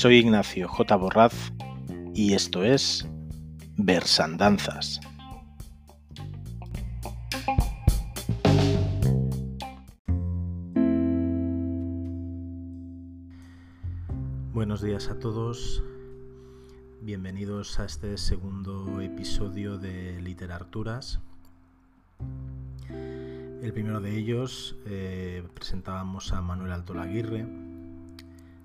Soy Ignacio J. Borraz y esto es Versandanzas. Buenos días a todos, bienvenidos a este segundo episodio de Literaturas. El primero de ellos eh, presentábamos a Manuel Alto Laguirre.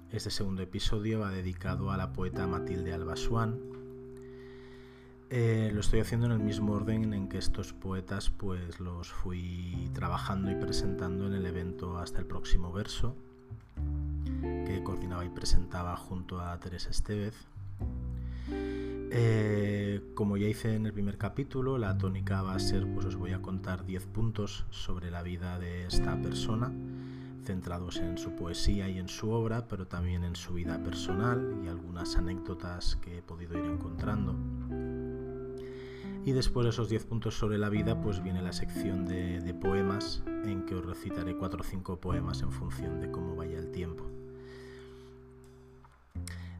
Este segundo episodio va dedicado a la poeta Matilde Alba eh, lo estoy haciendo en el mismo orden en que estos poetas pues los fui trabajando y presentando en el evento hasta el próximo verso que coordinaba y presentaba junto a Teresa Estevez. Eh, como ya hice en el primer capítulo, la tónica va a ser, pues os voy a contar 10 puntos sobre la vida de esta persona, centrados en su poesía y en su obra, pero también en su vida personal y algunas anécdotas que he podido ir encontrando. Y después de esos 10 puntos sobre la vida, pues viene la sección de, de poemas en que os recitaré 4 o 5 poemas en función de cómo vaya el tiempo.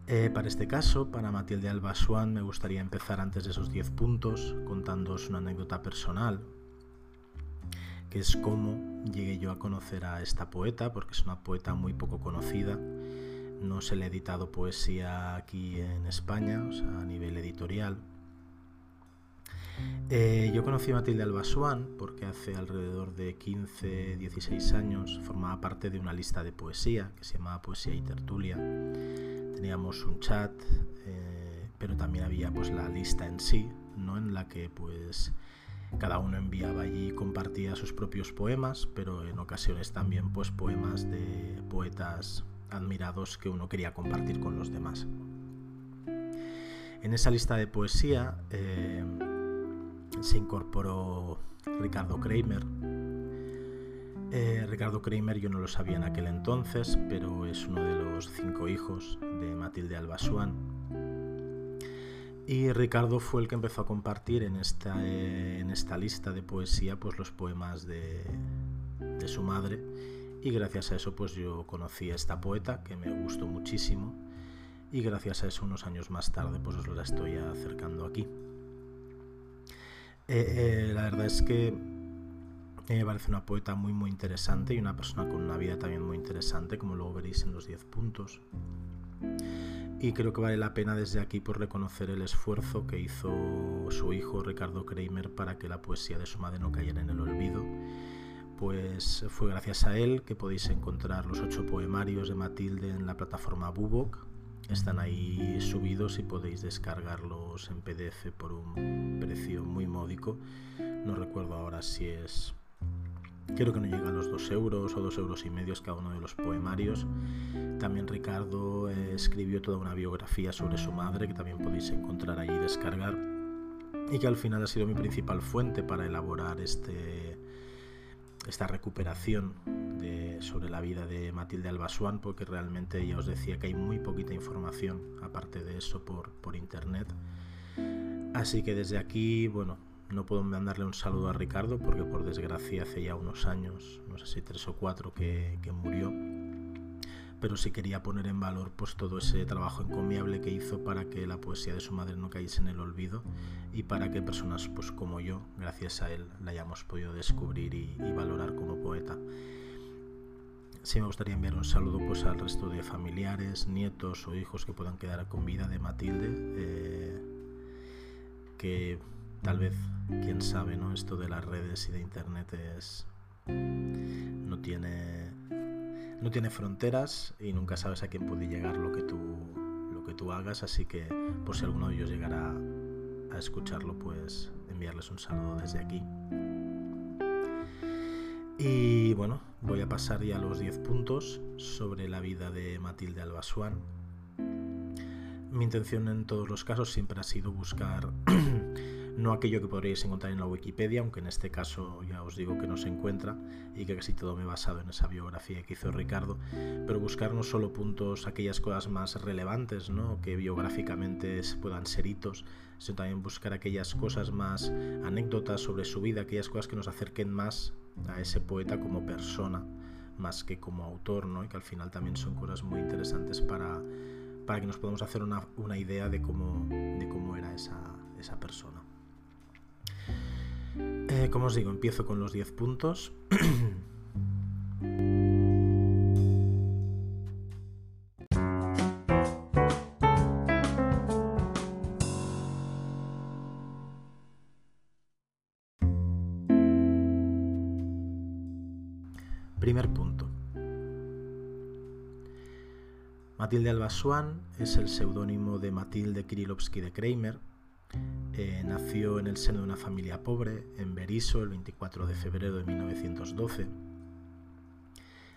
Eh, para este caso, para Matilde Alba me gustaría empezar antes de esos 10 puntos contándoos una anécdota personal, que es cómo llegué yo a conocer a esta poeta, porque es una poeta muy poco conocida. No se le ha editado poesía aquí en España, o sea, a nivel editorial. Eh, yo conocí a Matilde Alba Swan porque hace alrededor de 15, 16 años formaba parte de una lista de poesía que se llamaba Poesía y Tertulia teníamos un chat, eh, pero también había pues la lista en sí, ¿no? En la que pues cada uno enviaba allí y compartía sus propios poemas, pero en ocasiones también pues poemas de poetas admirados que uno quería compartir con los demás. En esa lista de poesía eh, se incorporó Ricardo Kramer, eh, Ricardo Kramer yo no lo sabía en aquel entonces, pero es uno de los cinco hijos de Matilde Alba Y Ricardo fue el que empezó a compartir en esta, eh, en esta lista de poesía pues, los poemas de, de, su madre. Y gracias a eso pues yo conocí a esta poeta que me gustó muchísimo. Y gracias a eso unos años más tarde pues os la estoy acercando aquí. Eh, la verdad es que me parece una poeta muy muy interesante y una persona con una vida también muy interesante, como luego veréis en los 10 puntos. Y creo que vale la pena desde aquí por reconocer el esfuerzo que hizo su hijo Ricardo Kramer para que la poesía de su madre no cayera en el olvido. Pues fue gracias a él que podéis encontrar los ocho poemarios de Matilde en la plataforma Bubok. Están ahí subidos y podéis descargarlos en PDF por un precio muy módico. No recuerdo ahora si es Creo que no llega a los 2 euros o 2 euros y medio cada uno de los poemarios. También Ricardo eh, escribió toda una biografía sobre su madre que también podéis encontrar ahí y descargar. Y que al final ha sido mi principal fuente para elaborar este, esta recuperación de, sobre la vida de Matilde Albasuán, porque realmente ya os decía que hay muy poquita información, aparte de eso, por, por internet. Así que desde aquí, bueno, no puedo mandarle un saludo a Ricardo porque por desgracia hace ya unos años, no sé si tres o cuatro, que, murió. Pero sí quería poner en valor pues, todo ese trabajo encomiable que hizo para que la poesía de su madre no cayese en el olvido y para que personas pues, como yo, gracias a él, la hayamos podido descubrir y, valorar como poeta. Sí me gustaría enviar un saludo pues, al resto de familiares, nietos o hijos que puedan quedar con vida de Matilde, eh, que tal vez, quién sabe, ¿no? Esto de las redes y de internet es. no tiene. no tiene fronteras y nunca sabes a quién puede llegar lo que tú. lo que tú hagas, así que por si alguno de ellos llegara a escucharlo, pues enviarles un saludo desde aquí. Y bueno, voy a pasar ya a los 10 puntos sobre la vida de Matilde Albasuán. Mi intención en todos los casos siempre ha sido buscar no aquello que podríais encontrar en la Wikipedia, aunque en este caso ya os digo que no se encuentra y que casi todo me he basado en esa biografía que hizo Ricardo, pero buscar no solo puntos, aquellas cosas más relevantes, ¿no? que biográficamente puedan ser hitos, sino también buscar aquellas cosas más anécdotas sobre su vida, aquellas cosas que nos acerquen más a ese poeta como persona, más que como autor, ¿no? y que al final también son cosas muy interesantes para, para que nos podamos hacer una, una idea de cómo, de cómo era esa, esa persona. Eh, como os digo, empiezo con los 10 puntos. Matilde Alba es el seudónimo de Matilde Kirilovsky de Kramer, eh, nació en el seno de una familia pobre en Berisso el 24 de febrero de 1912.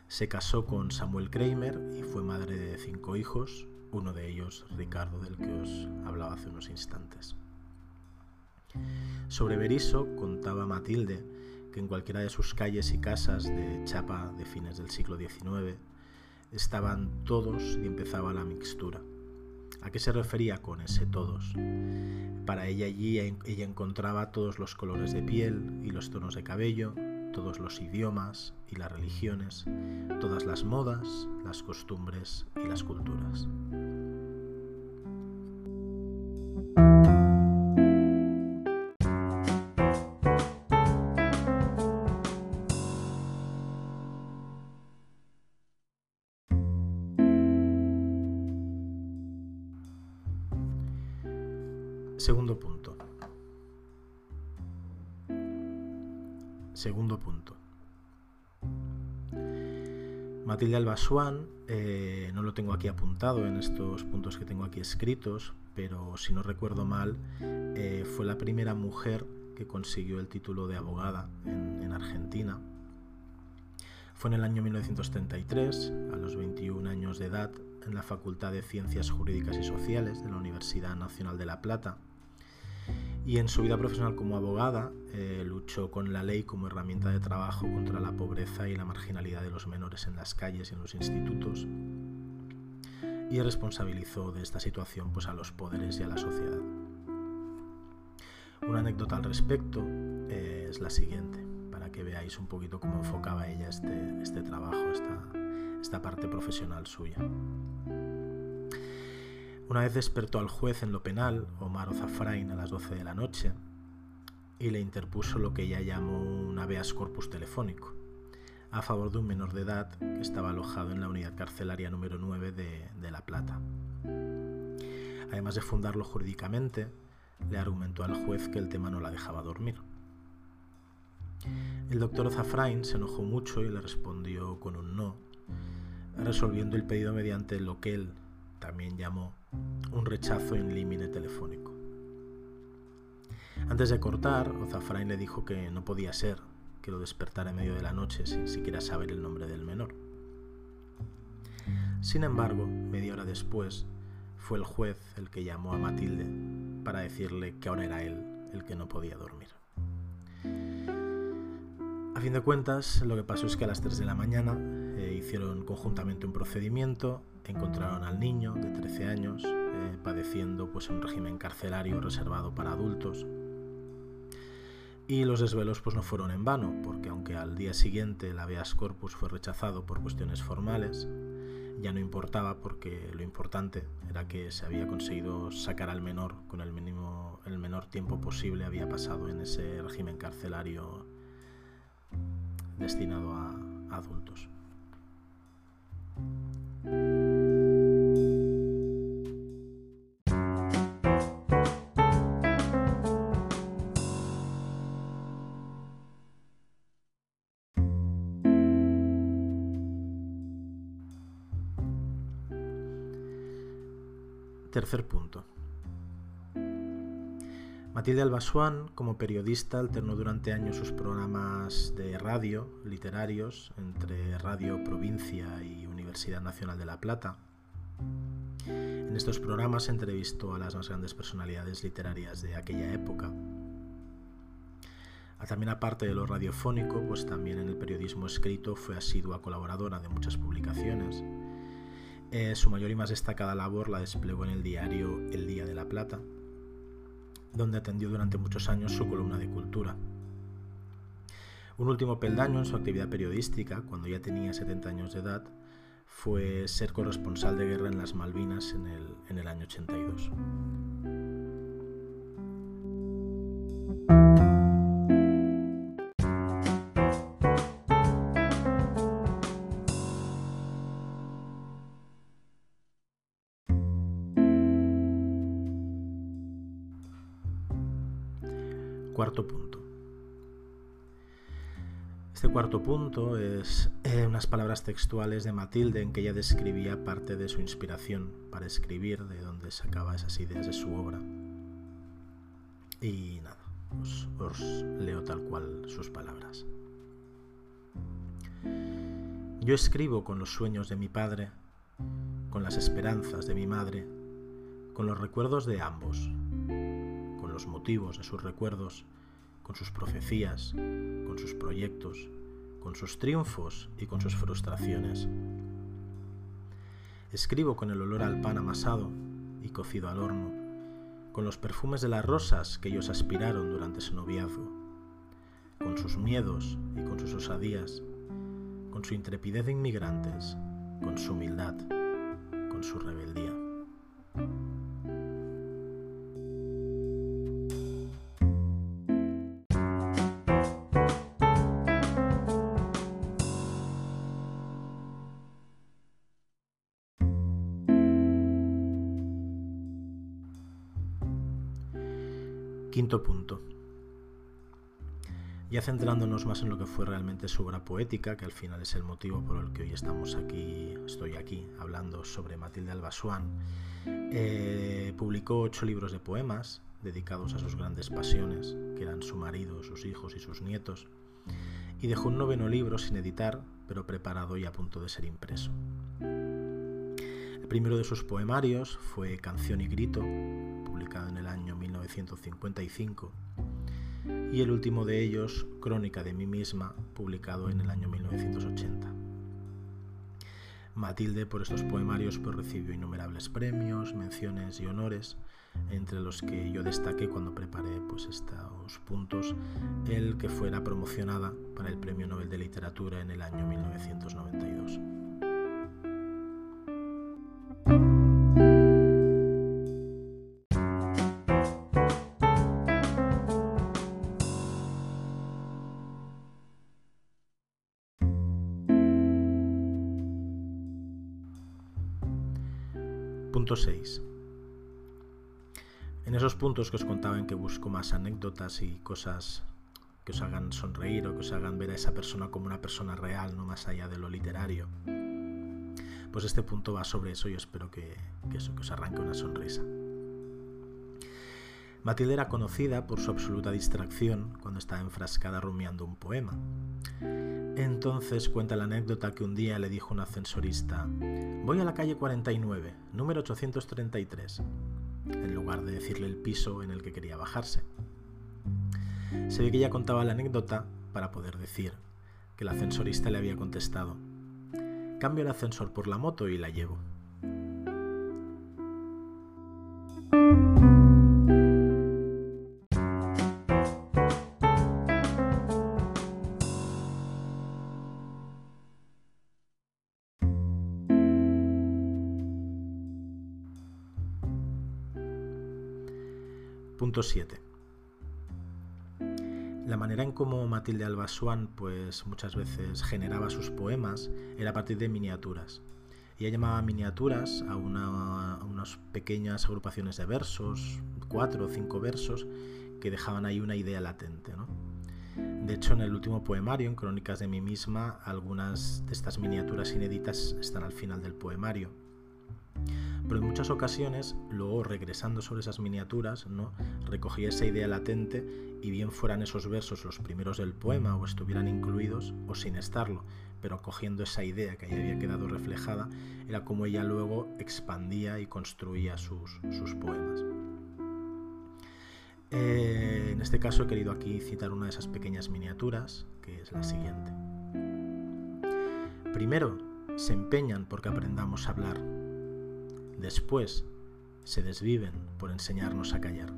Se casó con Samuel Kramer y fue madre de cinco hijos, uno de ellos Ricardo del que os hablaba hace unos instantes. Sobre Berisso contaba Matilde que en cualquiera de sus calles y casas de chapa de fines del siglo XIX estaban todos y empezaba la mixtura. ¿A qué se refería con ese todos? Para ella allí ella encontraba todos los colores de piel y los tonos de cabello, todos los idiomas y las religiones, todas las modas, las costumbres y las culturas. Matilde Albasuán, eh, no lo tengo aquí apuntado en estos puntos que tengo aquí escritos, pero si no recuerdo mal, eh, fue la primera mujer que consiguió el título de abogada en, Argentina. Fue en el año 1933, a los 21 años de edad, en la Facultad de Ciencias Jurídicas y Sociales de la Universidad Nacional de La Plata, y en su vida profesional como abogada eh, luchó con la ley como herramienta de trabajo contra la pobreza y la marginalidad de los menores en las calles y en los institutos y responsabilizó de esta situación pues, a los poderes y a la sociedad. Una anécdota al respecto eh, es la siguiente, para que veáis un poquito cómo enfocaba ella este, este trabajo, esta, esta parte profesional suya. Una vez despertó al juez en lo penal, Omar Ozafrain, a las 12 de la noche, y le interpuso lo que ella llamó un habeas corpus telefónico, a favor de un menor de edad que estaba alojado en la unidad carcelaria número 9 de, de La Plata. Además de fundarlo jurídicamente, le argumentó al juez que el tema no la dejaba dormir. El doctor Zafrain se enojó mucho y le respondió con un no, resolviendo el pedido mediante lo que él también llamó un rechazo en límite telefónico. Antes de cortar, Ozafrain le dijo que no podía ser que lo despertara en medio de la noche sin siquiera saber el nombre del menor. Sin embargo, media hora después, fue el juez el que llamó a Matilde para decirle que ahora era él el que no podía dormir. A fin de cuentas, lo que pasó es que a las 3 de la mañana eh, hicieron conjuntamente un procedimiento encontraron al niño de 13 años eh, padeciendo pues, un régimen carcelario reservado para adultos. Y los desvelos pues, no fueron en vano, porque aunque al día siguiente el habeas corpus fue rechazado por cuestiones formales, ya no importaba porque lo importante era que se había conseguido sacar al menor con el, mínimo, el menor tiempo posible, había pasado en ese régimen carcelario destinado a adultos. Tercer punto. Matilde Albasuán, como periodista, alternó durante años sus programas de radio literarios entre Radio Provincia y Universidad Nacional de La Plata. En estos programas entrevistó a las más grandes personalidades literarias de aquella época, También aparte de lo radiofónico, pues también en el periodismo escrito fue asidua colaboradora de muchas publicaciones. Eh, su mayor y más destacada labor la desplegó en el diario El Día de la Plata, donde atendió durante muchos años su columna de cultura. Un último peldaño en su actividad periodística, cuando ya tenía 70 años de edad, fue ser corresponsal de guerra en las Malvinas en el, en el año 82. Cuarto punto es eh, unas palabras textuales de Matilde en que ella describía parte de su inspiración para escribir, de donde sacaba esas ideas de su obra. Y nada, os, os leo tal cual sus palabras. Yo escribo con los sueños de mi padre, con las esperanzas de mi madre, con los recuerdos de ambos, con los motivos de sus recuerdos, con sus profecías, con sus proyectos, con sus triunfos y con sus frustraciones. Escribo con el olor al pan amasado y cocido al horno, con los perfumes de las rosas que ellos aspiraron durante su noviazgo, con sus miedos y con sus osadías, con su intrepidez de inmigrantes, con su humildad, con su rebeldía. Punto. Ya centrándonos más en lo que fue realmente su obra poética, que al final es el motivo por el que hoy estamos aquí, estoy aquí hablando sobre Matilde Alba eh, publicó ocho libros de poemas dedicados a sus grandes pasiones, que eran su marido, sus hijos y sus nietos, y dejó un noveno libro sin editar, pero preparado y a punto de ser impreso. Primero de sus poemarios fue Canción y Grito, publicado en el año 1955, y el último de ellos, Crónica de mí misma, publicado en el año 1980. Matilde por estos poemarios pues, recibió innumerables premios, menciones y honores, entre los que yo destaqué cuando preparé pues, estos puntos el que fuera promocionada para el Premio Nobel de Literatura en el año 1992. 6. En esos puntos que os contaba en que busco más anécdotas y cosas que os hagan sonreír o que os hagan ver a esa persona como una persona real, no más allá de lo literario, pues este punto va sobre eso y espero que, eso, que os arranque una sonrisa. Matilde era conocida por su absoluta distracción cuando estaba enfrascada rumiando un poema. Entonces cuenta la anécdota que un día le dijo un ascensorista, voy a la calle 49, número 833, en lugar de decirle el piso en el que quería bajarse. Se ve que ella contaba la anécdota para poder decir que el ascensorista le había contestado, cambio el ascensor por la moto y la llevo. 7. La manera en cómo Matilde Alba Swan pues muchas veces generaba sus poemas era a partir de miniaturas. Ella llamaba miniaturas a, unas pequeñas agrupaciones de versos, cuatro o cinco versos, que dejaban ahí una idea latente. De hecho, en el último poemario, en Crónicas de mí misma, algunas de estas miniaturas inéditas están al final del poemario pero en muchas ocasiones, luego regresando sobre esas miniaturas, ¿no? recogía esa idea latente y bien fueran esos versos los primeros del poema o estuvieran incluidos o sin estarlo, pero cogiendo esa idea que ahí había quedado reflejada, era como ella luego expandía y construía sus, sus poemas. Eh, en este caso he querido aquí citar una de esas pequeñas miniaturas, que es la siguiente. Primero, se empeñan porque aprendamos a hablar. Después, se desviven por enseñarnos a callar.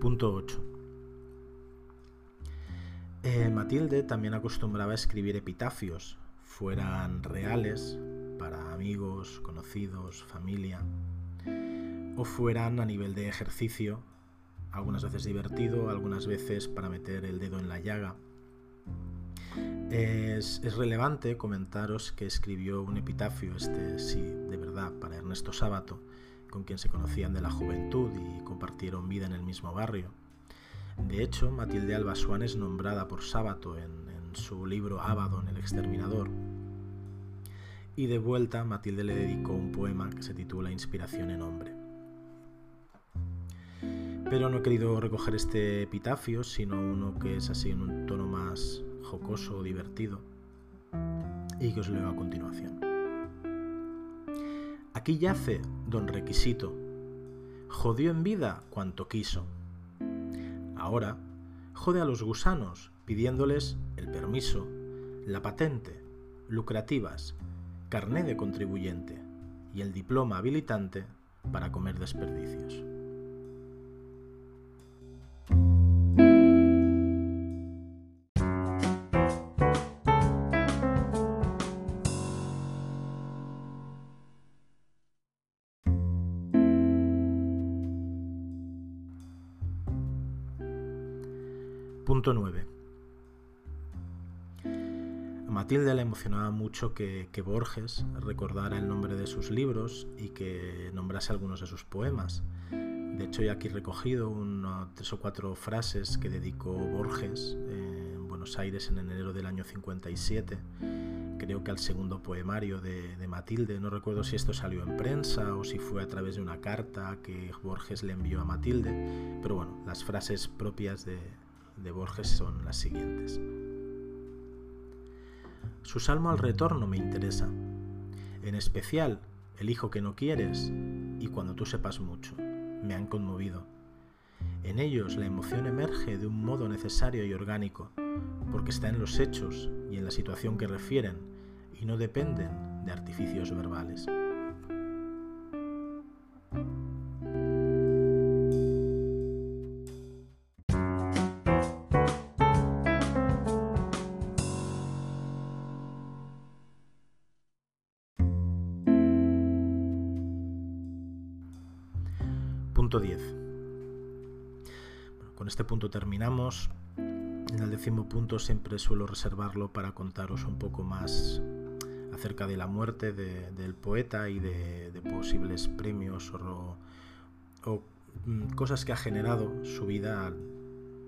Punto 8. Eh, Matilde también acostumbraba a escribir epitafios, fueran reales, para amigos, conocidos, familia, o fueran a nivel de ejercicio, algunas veces divertido, algunas veces para meter el dedo en la llaga. Es, relevante comentaros que escribió un epitafio, este sí, de verdad, para Ernesto Sábato, con quien se conocían de la juventud y compartieron vida en el mismo barrio. De hecho, Matilde Albasuán es nombrada por Sábato en, su libro Abaddon, el exterminador. Y de vuelta, Matilde le dedicó un poema que se titula Inspiración en hombre. Pero no he querido recoger este epitafio, sino uno que es así en un tono más jocoso o divertido, y que os leo a continuación. Aquí yace don Requisito, jodió en vida cuanto quiso. Ahora jode a los gusanos pidiéndoles el permiso, la patente, lucrativas, carné de contribuyente y el diploma habilitante para comer desperdicios. Punto 9. Matilde le emocionaba mucho que, Borges recordara el nombre de sus libros y que nombrase algunos de sus poemas. De hecho, he aquí recogido uno, tres o cuatro frases que dedicó Borges en Buenos Aires en enero del año 57. Creo que al segundo poemario de, de Matilde. No recuerdo si esto salió en prensa o si fue a través de una carta que Borges le envió a Matilde. Pero bueno, las frases propias de Borges son las siguientes. Su salmo al retorno me interesa, en especial el hijo que no quieres y cuando tú sepas mucho, me han conmovido. En ellos la emoción emerge de un modo necesario y orgánico, porque está en los hechos y en la situación que refieren y no dependen de artificios verbales. Punto 10. con este punto terminamos. En el décimo punto siempre suelo reservarlo para contaros un poco más acerca de la muerte del poeta y de, posibles premios o, mm, cosas que ha generado su vida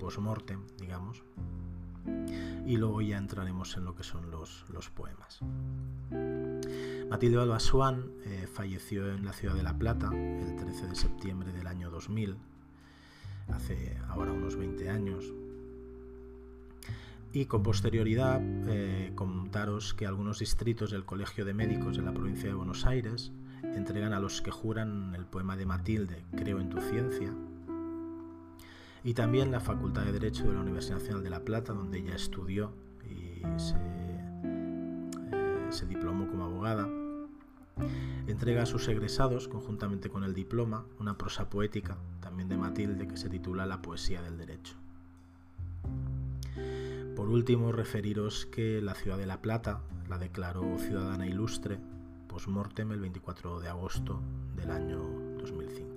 post-mortem, digamos. Y luego ya entraremos en lo que son los, los poemas. Matilde Alba eh, falleció en la ciudad de La Plata el 13 de septiembre del año 2000, hace ahora unos 20 años. Y con posterioridad eh, contaros que algunos distritos del Colegio de Médicos de la provincia de Buenos Aires entregan a los que juran el poema de Matilde, Creo en tu ciencia, y también la Facultad de Derecho de la Universidad Nacional de La Plata, donde ella estudió y se se diplomó como abogada. Entrega a sus egresados, conjuntamente con el diploma, una prosa poética, también de Matilde, que se titula La poesía del derecho. Por último, referiros que la ciudad de La Plata la declaró ciudadana ilustre post-mortem el 24 de agosto del año 2005.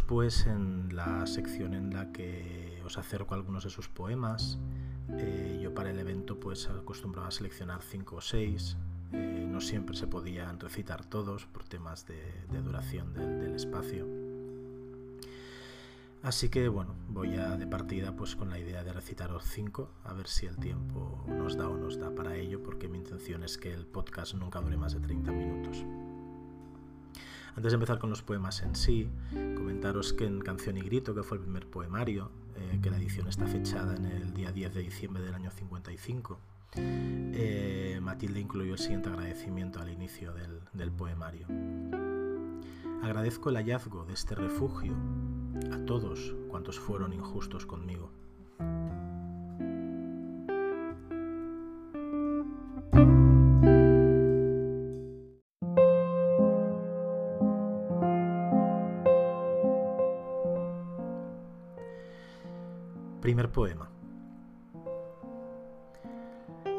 Pues en la sección en la que os acerco algunos de sus poemas. Eh, yo para el evento pues acostumbraba a seleccionar cinco o seis. Eh, no siempre se podían recitar todos por temas de, duración del, espacio. Así que bueno, voy a de partida pues con la idea de recitaros cinco, a ver si el tiempo nos da o nos da para ello, porque mi intención es que el podcast nunca dure más de 30 minutos. Antes de empezar con los poemas en sí, comentaros que en Canción y Grito, que fue el primer poemario, eh, que la edición está fechada en el día 10 de diciembre del año 55, eh, Matilde incluyó el siguiente agradecimiento al inicio del, del poemario. Agradezco el hallazgo de este refugio a todos cuantos fueron injustos conmigo. Poema.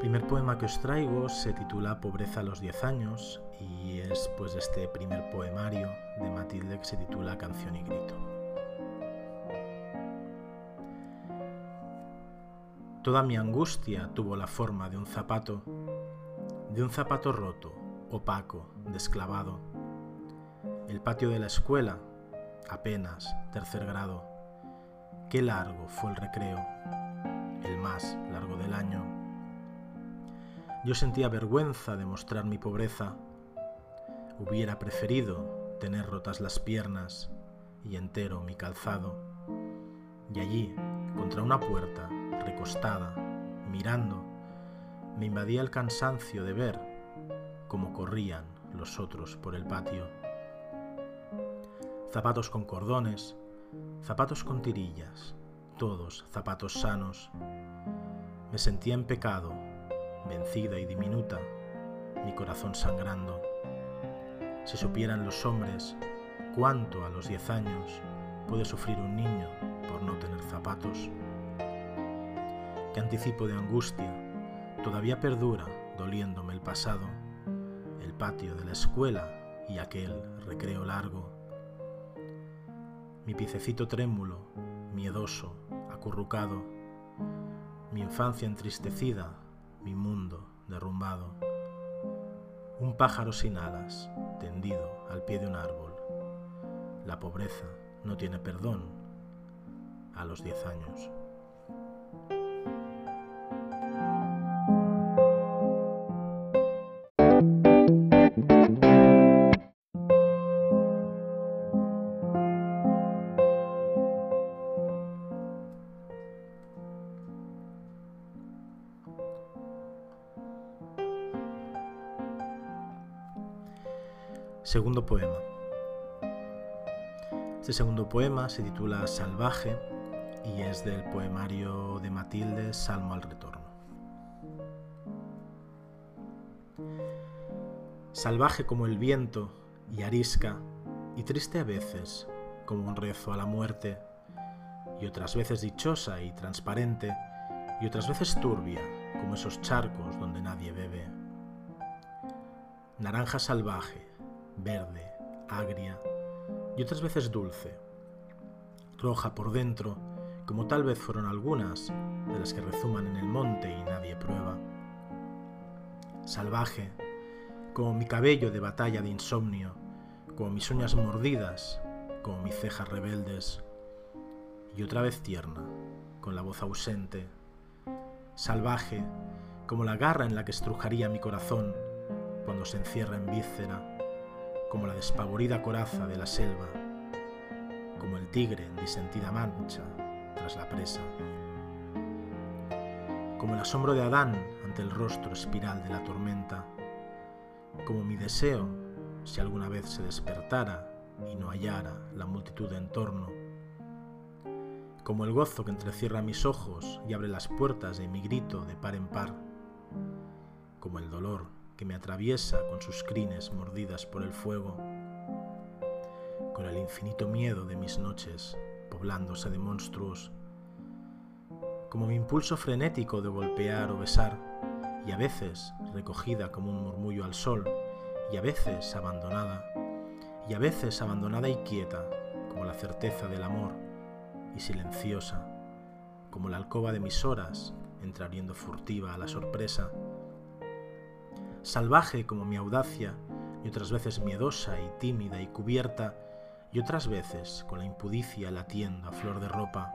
Primer poema que os traigo se titula Pobreza a los 10 años y es pues este primer poemario de Matilde que se titula Canción y Grito. Toda mi angustia tuvo la forma de un zapato, de un zapato roto, opaco, desclavado. El patio de la escuela, apenas tercer grado Qué largo fue el recreo, el más largo del año. Yo sentía vergüenza de mostrar mi pobreza. Hubiera preferido tener rotas las piernas y entero mi calzado. Y allí, contra una puerta, recostada, mirando, me invadía el cansancio de ver cómo corrían los otros por el patio. Zapatos con cordones, zapatos con tirillas, todos zapatos sanos. Me sentía en pecado, vencida y diminuta, mi corazón sangrando. Si supieran los hombres cuánto a los diez años puede sufrir un niño por no tener zapatos. Qué anticipo de angustia todavía perdura doliéndome el pasado, el patio de la escuela y aquel recreo largo mi piececito trémulo, miedoso, acurrucado, mi infancia entristecida, mi mundo derrumbado. Un pájaro sin alas, tendido al pie de un árbol. La pobreza no tiene perdón a los diez años. Segundo poema. Este segundo poema se titula Salvaje y es del poemario de Matilde Salmo al Retorno. Salvaje como el viento y arisca y triste a veces como un rezo a la muerte y otras veces dichosa y transparente y otras veces turbia como esos charcos donde nadie bebe. Naranja salvaje verde, agria y otras veces dulce, roja por dentro, como tal vez fueron algunas de las que rezuman en el monte y nadie prueba, salvaje, como mi cabello de batalla de insomnio, como mis uñas mordidas, como mis cejas rebeldes, y otra vez tierna, con la voz ausente, salvaje, como la garra en la que estrujaría mi corazón cuando se encierra en víscera, como la despavorida coraza de la selva, como el tigre en disentida mancha tras la presa, como el asombro de Adán ante el rostro espiral de la tormenta, como mi deseo si alguna vez se despertara y no hallara la multitud en torno, como el gozo que entrecierra mis ojos y abre las puertas de mi grito de par en par, como el dolor que me atraviesa con sus crines mordidas por el fuego, con el infinito miedo de mis noches poblándose de monstruos, como mi impulso frenético de golpear o besar, y a veces recogida como un murmullo al sol, y a veces abandonada, y a veces abandonada y quieta, como la certeza del amor, y silenciosa, como la alcoba de mis horas, entraviendo furtiva a la sorpresa. Salvaje como mi audacia, y otras veces miedosa y tímida y cubierta, y otras veces con la impudicia latiendo a flor de ropa.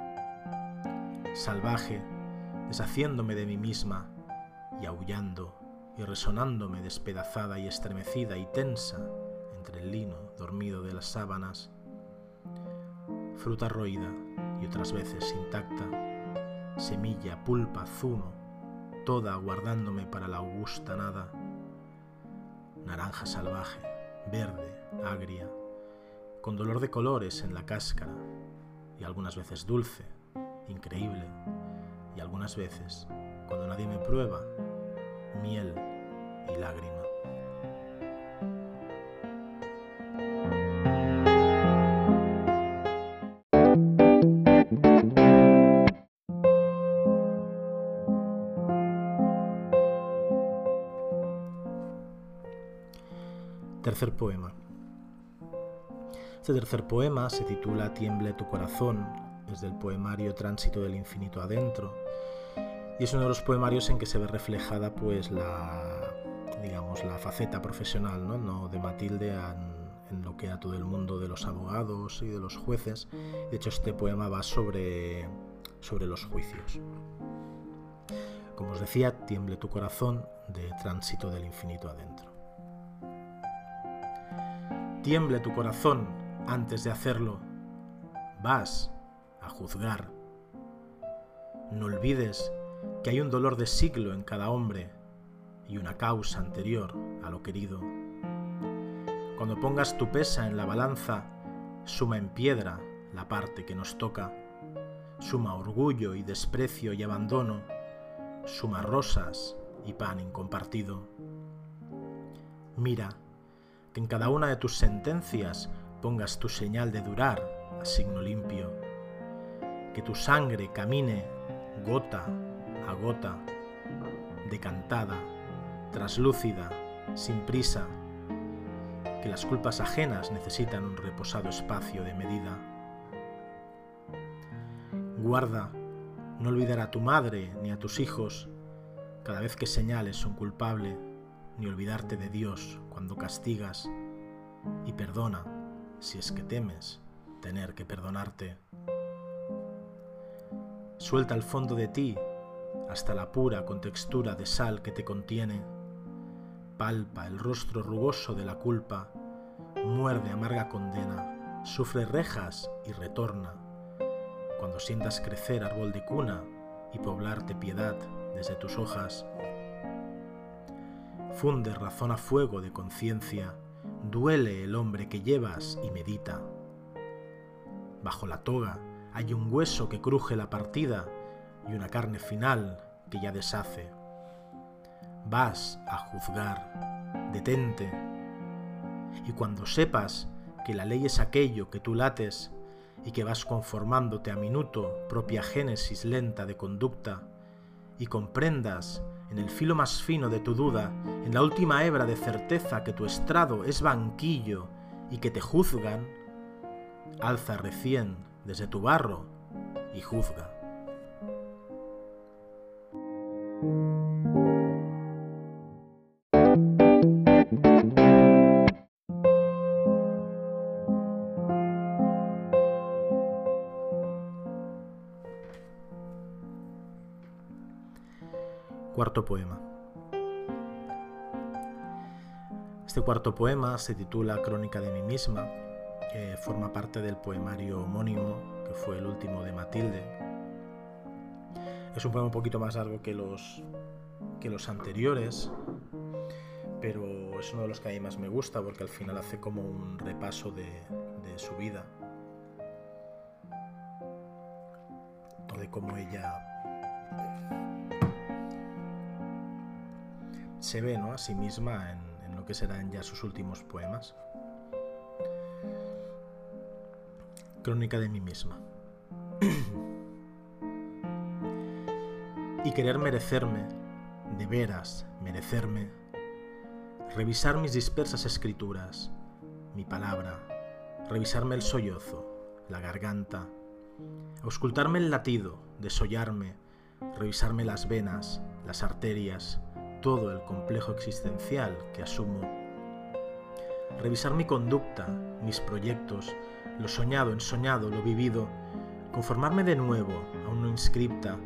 Salvaje, deshaciéndome de mí misma y aullando y resonándome despedazada y estremecida y tensa entre el lino dormido de las sábanas. Fruta roída y otras veces intacta, semilla, pulpa, zumo, toda aguardándome para la augusta nada. Naranja salvaje, verde, agria, con dolor de colores en la cáscara y algunas veces dulce, increíble, y algunas veces, cuando nadie me prueba, miel y lágrima. Este tercer poema se titula Tiemble tu corazón, es del poemario Tránsito del infinito adentro, y es uno de los poemarios en que se ve reflejada pues la digamos la faceta profesional ¿no? de Matilde en, lo que era todo el mundo de los abogados y de los jueces. De hecho este poema va sobre, sobre los juicios. Como os decía, tiemble tu corazón de Tránsito del infinito adentro. Tiemble tu corazón antes de hacerlo. Vas a juzgar. No olvides que hay un dolor de siglo en cada hombre y una causa anterior a lo querido. Cuando pongas tu pesa en la balanza, suma en piedra la parte que nos toca, suma orgullo y desprecio y abandono, suma rosas y pan incompartido. Mira que en cada una de tus sentencias pongas tu señal de durar a signo limpio, que tu sangre camine gota a gota, decantada, traslúcida, sin prisa, que las culpas ajenas necesitan un reposado espacio de medida. Guarda, no olvidar a tu madre ni a tus hijos. Cada vez que señales un culpable, ni olvidarte de Dios cuando castigas, y perdona si es que temes tener que perdonarte. Suelta al fondo de ti hasta la pura contextura de sal que te contiene. Palpa el rostro rugoso de la culpa, muerde amarga condena, sufre rejas y retorna. Cuando sientas crecer árbol de cuna y poblarte piedad desde tus hojas, funde razón a fuego de conciencia, duele el hombre que llevas y medita. Bajo la toga hay un hueso que cruje la partida y una carne final que ya deshace. Vas a juzgar, detente, y cuando sepas que la ley es aquello que tú lates y que vas conformándote a minuto propia génesis lenta de conducta, y comprendas en el filo más fino de tu duda, en la última hebra de certeza que tu estrado es banquillo y que te juzgan, alza recién desde tu barro y juzga. Cuarto poema. Este cuarto poema se titula Crónica de mí misma, que forma parte del poemario homónimo, que fue el último de Matilde, es un poema un poquito más largo que los, que los anteriores, pero es uno de los que a mí más me gusta porque al final hace como un repaso de, su vida. De cómo ella se ve ¿no? a sí misma en, en lo que serán ya sus últimos poemas. Crónica de mí misma. y querer merecerme, de veras merecerme, revisar mis dispersas escrituras, mi palabra, revisarme el sollozo, la garganta, auscultarme el latido, desollarme, revisarme las venas, las arterias, todo el complejo existencial que asumo, revisar mi conducta, mis proyectos, lo soñado, ensoñado, lo vivido, conformarme de nuevo a no inscripta,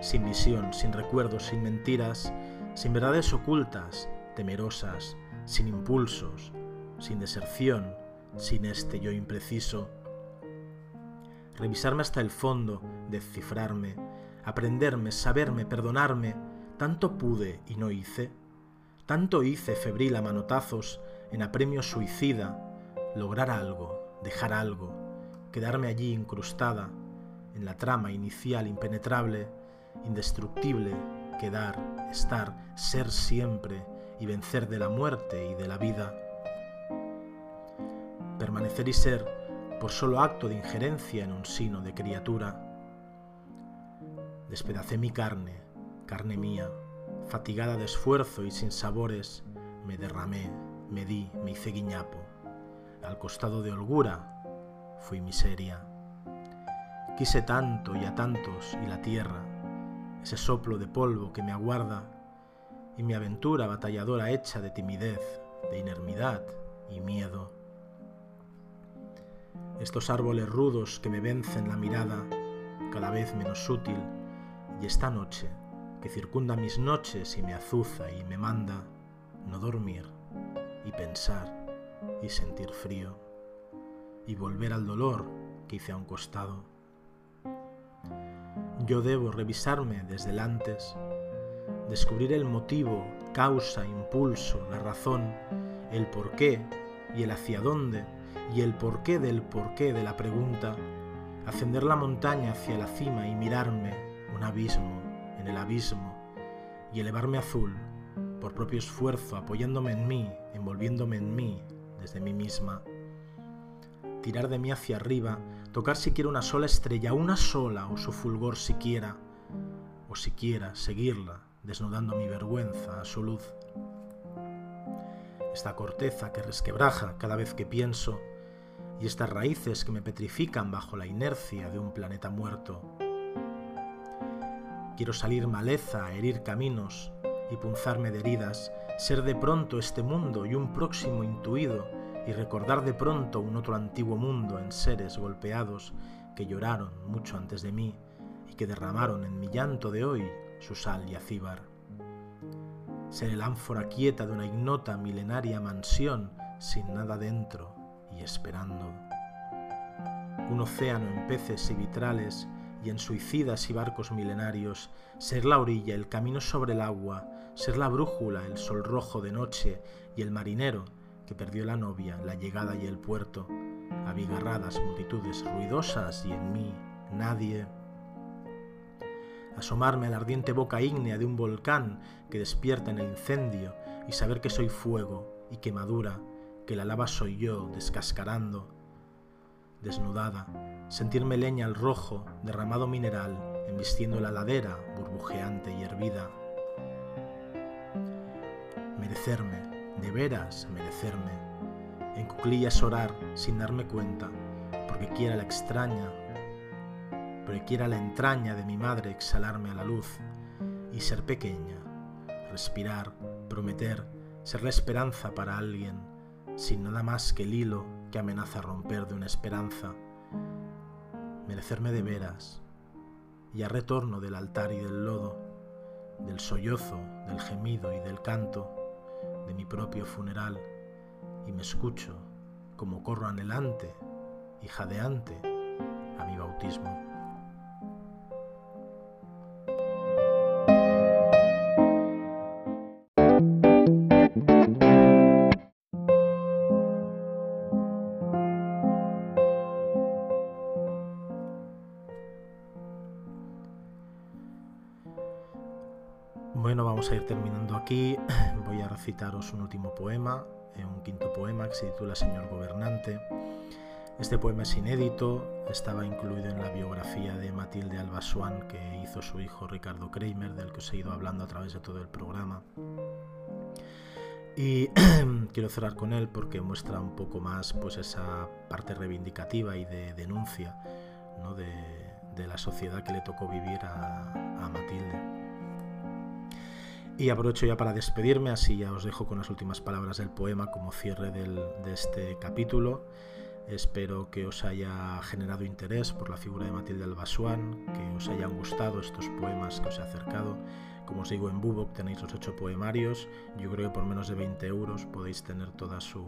sin visión, sin recuerdos, sin mentiras, sin verdades ocultas, temerosas, sin impulsos, sin deserción, sin este yo impreciso. Revisarme hasta el fondo, descifrarme, aprenderme, saberme, perdonarme, tanto pude y no hice, tanto hice febril a manotazos en apremio suicida, lograr algo, dejar algo, quedarme allí incrustada, en la trama inicial impenetrable, indestructible, quedar, estar, ser siempre y vencer de la muerte y de la vida. Permanecer y ser por solo acto de injerencia en un sino de criatura. Despedacé mi carne, carne mía, fatigada de esfuerzo y sin sabores, me derramé, me di, me hice guiñapo. Al costado de holgura fui miseria. Quise tanto y a tantos y la tierra, ese soplo de polvo que me aguarda, y mi aventura batalladora hecha de timidez, de inermidad y miedo. Estos árboles rudos que me vencen la mirada, cada vez menos útil, y esta noche que circunda mis noches y me azuza y me manda no dormir y pensar y sentir frío y volver al dolor que hice a un costado. Yo debo revisarme desde el antes, descubrir el motivo, causa, impulso, la razón, el porqué y el hacia dónde y el porqué del porqué de la pregunta, ascender la montaña hacia la cima y mirarme un abismo en el abismo y elevarme azul por propio esfuerzo, apoyándome en mí, envolviéndome en mí desde mí misma. Tirar de mí hacia arriba, tocar siquiera una sola estrella, una sola o su fulgor siquiera, o siquiera seguirla, desnudando mi vergüenza a su luz. Esta corteza que resquebraja cada vez que pienso, y estas raíces que me petrifican bajo la inercia de un planeta muerto. Quiero salir maleza, herir caminos y punzarme de heridas, ser de pronto este mundo y un próximo intuido y recordar de pronto un otro antiguo mundo en seres golpeados que lloraron mucho antes de mí y que derramaron en mi llanto de hoy su sal y acíbar. Ser el ánfora quieta de una ignota milenaria mansión sin nada dentro y esperando. Un océano en peces y vitrales y en suicidas y barcos milenarios, ser la orilla, el camino sobre el agua, ser la brújula, el sol rojo de noche y el marinero que perdió la novia, la llegada y el puerto, abigarradas multitudes ruidosas y en mí nadie. Asomarme a la ardiente boca ígnea de un volcán que despierta en el incendio y saber que soy fuego y quemadura, que la lava soy yo descascarando, desnudada, sentirme leña al rojo, derramado mineral, embistiendo la ladera burbujeante y hervida. Merecerme, de veras merecerme, en cuclillas orar sin darme cuenta, porque quiera la extraña, porque quiera la entraña de mi madre exhalarme a la luz y ser pequeña, respirar, prometer, ser la esperanza para alguien, sin nada más que el hilo que amenaza romper de una esperanza merecerme de veras, y a retorno del altar y del lodo, del sollozo, del gemido y del canto, de mi propio funeral, y me escucho como corro anhelante y jadeante a mi bautismo. A ir terminando aquí. Voy a recitaros un último poema, eh, un quinto poema que se titula Señor Gobernante. Este poema es inédito, estaba incluido en la biografía de Matilde Alba que hizo su hijo Ricardo Kramer, del que os he ido hablando a través de todo el programa. Y quiero cerrar con él porque muestra un poco más pues esa parte reivindicativa y de denuncia de, la sociedad que le tocó vivir a, Matilde. Y aprovecho ya para despedirme, así ya os dejo con las últimas palabras del poema como cierre del, de este capítulo. Espero que os haya generado interés por la figura de Matilde Albasuán, que os hayan gustado estos poemas que os he acercado. Como os digo, en Bubok tenéis los ocho poemarios. Yo creo que por menos de 20 euros podéis tener toda su,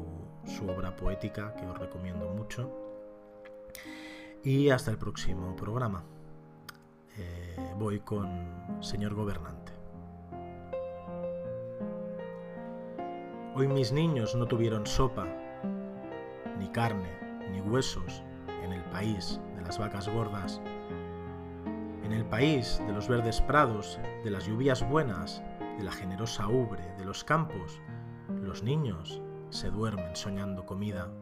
obra poética, que os recomiendo mucho. Y hasta el próximo programa. Eh, voy con Señor Gobernante. Hoy mis niños no tuvieron sopa, ni carne, ni huesos en el país de las vacas gordas, en el país de los verdes prados, de las lluvias buenas, de la generosa ubre, de los campos, los niños se duermen soñando comida.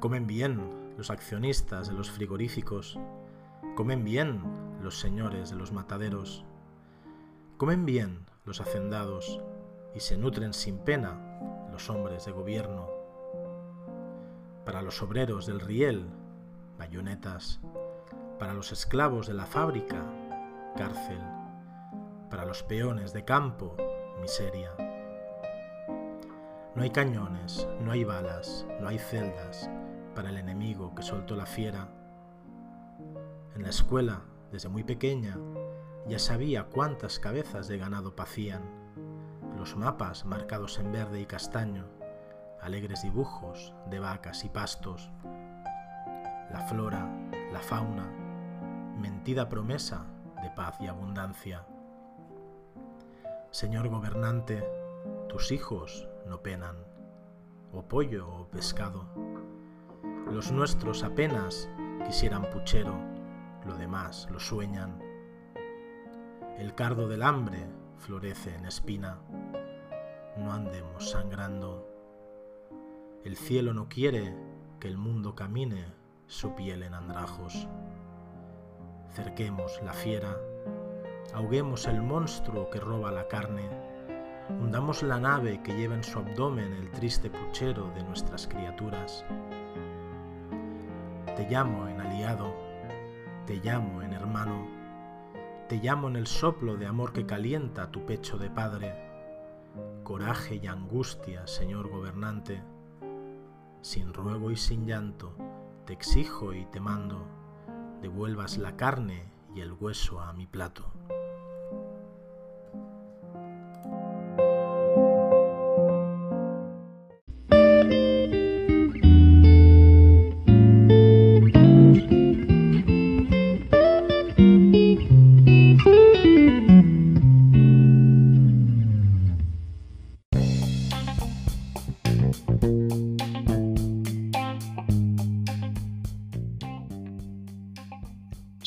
Comen bien los accionistas de los frigoríficos, comen bien los señores de los mataderos, comen bien los hacendados y se nutren sin pena los hombres de gobierno para los obreros del riel, bayonetas, para los esclavos de la fábrica, cárcel, para los peones de campo, miseria. No hay cañones, no hay balas, no hay celdas para el enemigo que soltó la fiera. En la escuela, desde muy pequeña, ya sabía cuántas cabezas de ganado pacían, los mapas marcados en verde y castaño, alegres dibujos de vacas y pastos, la flora, la fauna, mentida promesa de paz y abundancia. Señor gobernante, tus hijos no penan, o pollo o pescado. Los nuestros apenas quisieran puchero, lo demás lo sueñan. El cardo del hambre florece en espina, no andemos sangrando. El cielo no quiere que el mundo camine su piel en andrajos. Cerquemos la fiera, ahoguemos el monstruo que roba la carne, hundamos la nave que lleva en su abdomen el triste puchero de nuestras criaturas. Te llamo en aliado, te llamo en hermano, te llamo en el soplo de amor que calienta tu pecho de padre. Coraje y angustia, señor gobernante, sin ruego y sin llanto, te exijo y te mando, devuelvas la carne y el hueso a mi plato.